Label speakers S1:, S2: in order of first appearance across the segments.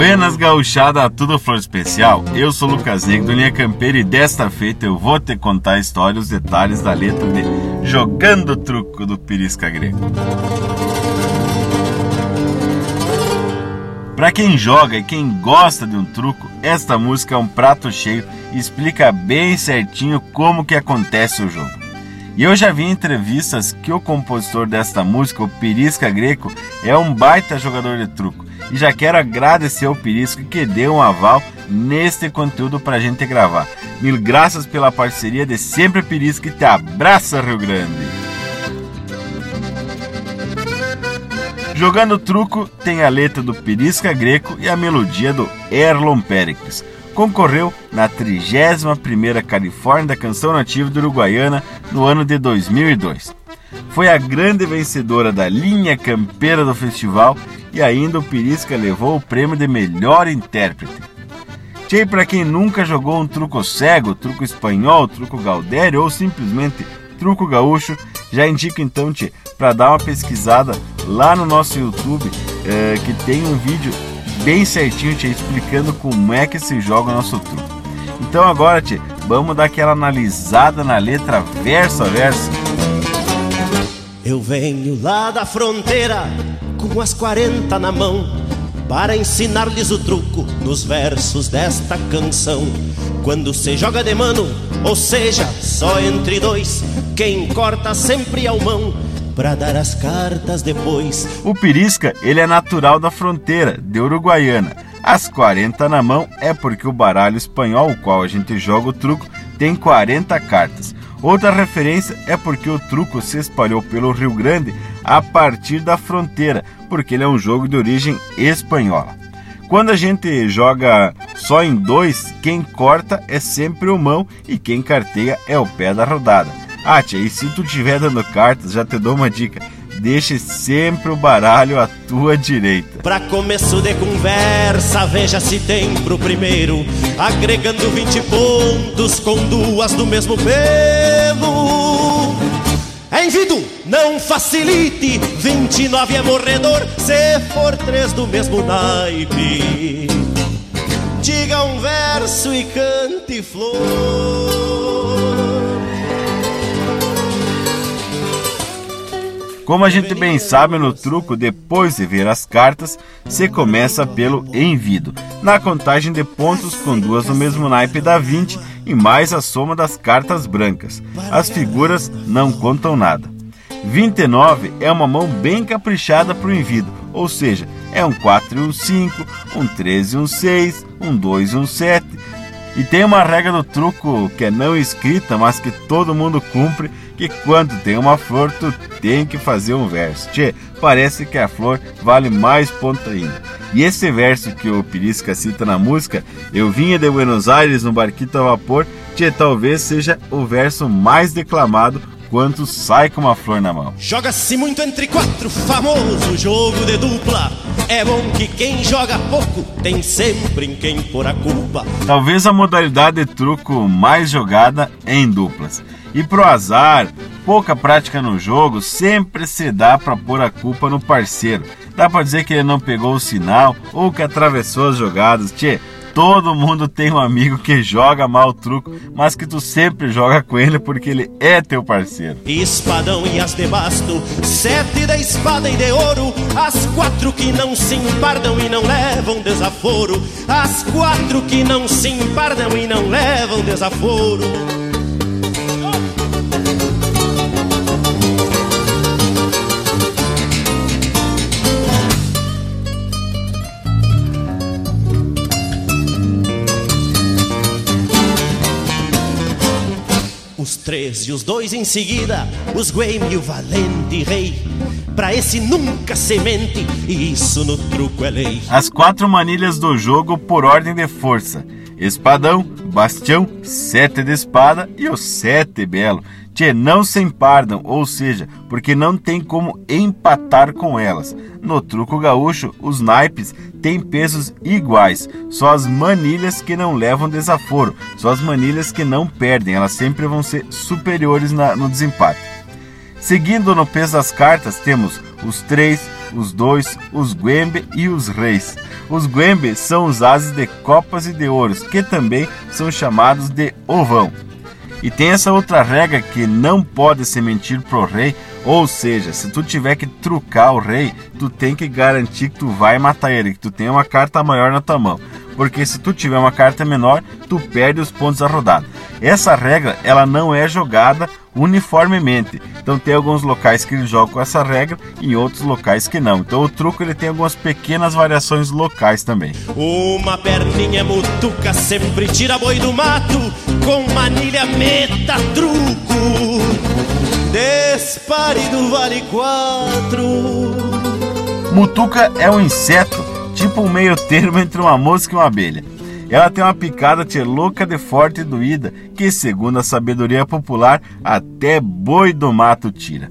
S1: Buenas gauchada, tudo flor especial? Eu sou Lucas Negro do Linha Campeira e desta feita eu vou te contar a história os detalhes da letra de Jogando Truco do Pirisca Grego. Para quem joga e quem gosta de um truco, esta música é um prato cheio e explica bem certinho como que acontece o jogo. E eu já vi em entrevistas que o compositor desta música, o Pirisca Greco, é um baita jogador de truco. E já quero agradecer ao Pirisca que deu um aval neste conteúdo para a gente gravar. Mil graças pela parceria de sempre Pirisca e te abraça, Rio Grande! Jogando truco tem a letra do Pirisca Greco e a melodia do Erlon Pericles concorreu na 31ª Califórnia da Canção Nativa do Uruguaiana no ano de 2002. Foi a grande vencedora da linha campeira do festival e ainda o Pirisca levou o prêmio de melhor intérprete. Tchê, para quem nunca jogou um truco cego, truco espanhol, truco gaudério ou simplesmente truco gaúcho, já indico então, Tchê, para dar uma pesquisada lá no nosso YouTube, é, que tem um vídeo bem certinho, te explicando como é que se joga o nosso truco. Então agora, tia, vamos dar aquela analisada na letra verso a verso.
S2: Eu venho lá da fronteira com as 40 na mão para ensinar-lhes o truco nos versos desta canção. Quando se joga de mano, ou seja, só entre dois, quem corta sempre é o mão para dar as cartas depois.
S1: O Pirisca, ele é natural da fronteira, de Uruguaiana. As 40 na mão é porque o baralho espanhol, o qual a gente joga o truco, tem 40 cartas. Outra referência é porque o truco se espalhou pelo Rio Grande a partir da fronteira, porque ele é um jogo de origem espanhola. Quando a gente joga só em dois, quem corta é sempre o mão e quem carteia é o pé da rodada. Ah, tia, e se tu estiver dando cartas, já te dou uma dica. Deixe sempre o baralho à tua direita.
S2: Pra começo de conversa, veja se tem pro primeiro. Agregando 20 pontos com duas do mesmo pelo. Envido, não facilite. 29 é morredor, se for três do mesmo naipe. Diga um verso e cante flor.
S1: Como a gente bem sabe no truco, depois de ver as cartas, se começa pelo envido, na contagem de pontos com duas no mesmo naipe dá 20 e mais a soma das cartas brancas. As figuras não contam nada. 29 é uma mão bem caprichada para o envido, ou seja, é um 4 e um 5, um 13 e um 6, um 2 e um 7. E tem uma regra do truco que é não escrita, mas que todo mundo cumpre, que quando tem uma flor, tu tem que fazer um verso. Tchê, parece que a flor vale mais ponto ainda. E esse verso que o Pirisca cita na música, eu vinha de Buenos Aires no barquito a vapor, tchê, talvez seja o verso mais declamado quanto sai com uma flor na mão.
S2: Joga-se muito entre quatro, famoso jogo de dupla. É bom que quem joga pouco tem sempre em quem pôr a culpa.
S1: Talvez a modalidade de truco mais jogada é em duplas. E pro azar, pouca prática no jogo, sempre se dá para pôr a culpa no parceiro. Dá para dizer que ele não pegou o sinal ou que atravessou as jogadas. Tchê, todo mundo tem um amigo que joga mal truco, mas que tu sempre joga com ele porque ele é teu parceiro.
S2: Espadão e as de basto, sete da espada e de ouro, as quatro que não se empardam e não levam desaforo, as quatro que não se empardam e não levam desaforo. Três e os dois em seguida, os Gueme e o valente rei. Pra esse nunca semente, e isso no truco é lei.
S1: As quatro manilhas do jogo por ordem de força: espadão, bastião, sete de espada e o sete belo. Tchê, não se empardam, ou seja, porque não tem como empatar com elas. No truco gaúcho, os naipes têm pesos iguais, só as manilhas que não levam desaforo, só as manilhas que não perdem, elas sempre vão ser superiores na, no desempate. Seguindo no peso das cartas, temos os 3, os dois, os guembe e os reis. Os guembe são os ases de copas e de ouros, que também são chamados de ovão. E tem essa outra regra que não pode se mentir pro rei, ou seja, se tu tiver que trucar o rei, tu tem que garantir que tu vai matar ele, que tu tem uma carta maior na tua mão. Porque se tu tiver uma carta menor, tu perde os pontos da rodada. Essa regra, ela não é jogada uniformemente. Então tem alguns locais que eles jogam com essa regra e outros locais que não. Então o truco ele tem algumas pequenas variações locais também.
S2: Uma perninha mutuca sempre tira boi do mato, com manilha meta truco. Despare do vale quatro.
S1: Mutuca é um inseto, tipo um meio termo entre uma mosca e uma abelha. Ela tem uma picada tchê louca de forte e doída, que segundo a sabedoria popular, até boi do mato tira.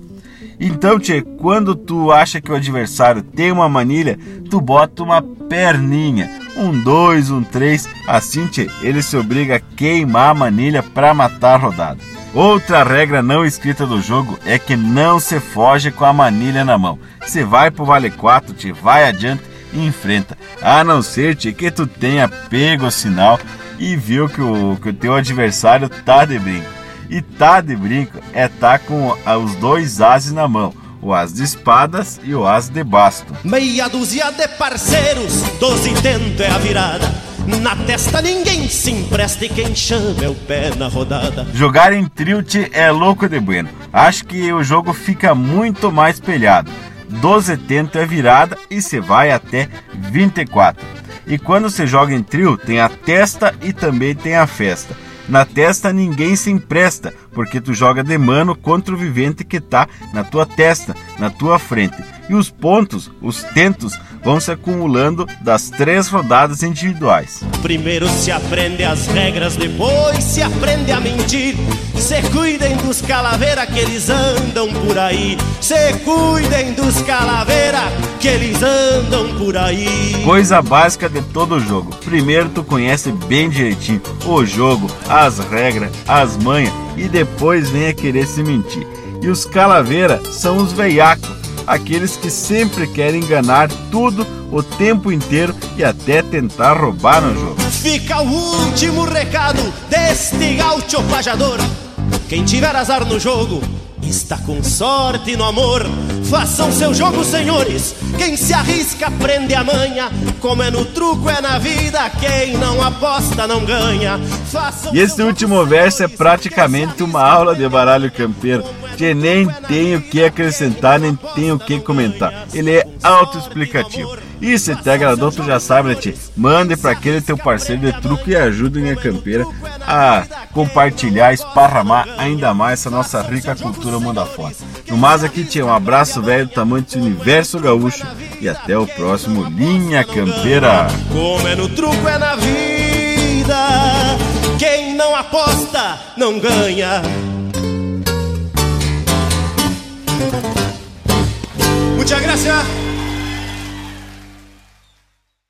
S1: Então, tchê, quando tu acha que o adversário tem uma manilha, tu bota uma perninha, um dois, um três, assim, tchê, ele se obriga a queimar a manilha para matar a rodada. Outra regra não escrita do jogo é que não se foge com a manilha na mão. Se vai pro vale 4, te vai adiante enfrenta. A não ser te, que tu tenha pego o sinal e viu que o, que o teu adversário tá de brinco. E tá de brinco é tá com os dois ases na mão. O as de espadas e o as de basto.
S2: Meia dúzia de parceiros, doze tento é a virada. Na testa ninguém se empresta e quem chama é o pé na rodada.
S1: Jogar em tilt é louco de bueno. Acho que o jogo fica muito mais pelhado. 12 tento é virada e se vai até 24. E quando você joga em trio, tem a testa e também tem a festa. Na testa ninguém se empresta, porque tu joga de mano contra o vivente que está na tua testa, na tua frente. E os pontos, os tentos, vão se acumulando das três rodadas individuais.
S2: Primeiro se aprende as regras, depois se aprende a mentir. Se cuidem dos calaveira que eles andam por aí. Se cuidem dos calaveira que eles andam por aí.
S1: Coisa básica de todo jogo. Primeiro tu conhece bem direitinho o jogo, as regras, as manhas e depois vem a querer se mentir. E os calaveira são os veiacos aqueles que sempre querem enganar tudo o tempo inteiro e até tentar roubar no jogo.
S2: Fica o último recado deste gaúcho pajador. Quem tiver azar no jogo está com sorte no amor. Façam seu jogo, senhores. Quem se arrisca aprende a manha. Como é no truco, é na vida. Quem não aposta não ganha.
S1: Façam e esse último verso é praticamente uma aula de baralho campeiro que nem tem o que acrescentar, nem tem o que comentar. Ele é autoexplicativo. E se te agradou, tu já sabe, né, tia? Mande para aquele teu parceiro de truque e ajude a campeira a compartilhar, esparramar ainda mais essa nossa rica cultura mundo afora. No mais aqui, tia, um abraço velho do tamanho desse universo gaúcho e até o próximo Linha Campeira.
S2: Como é no truco, é na vida. Quem não aposta, não ganha. Muchas gracias.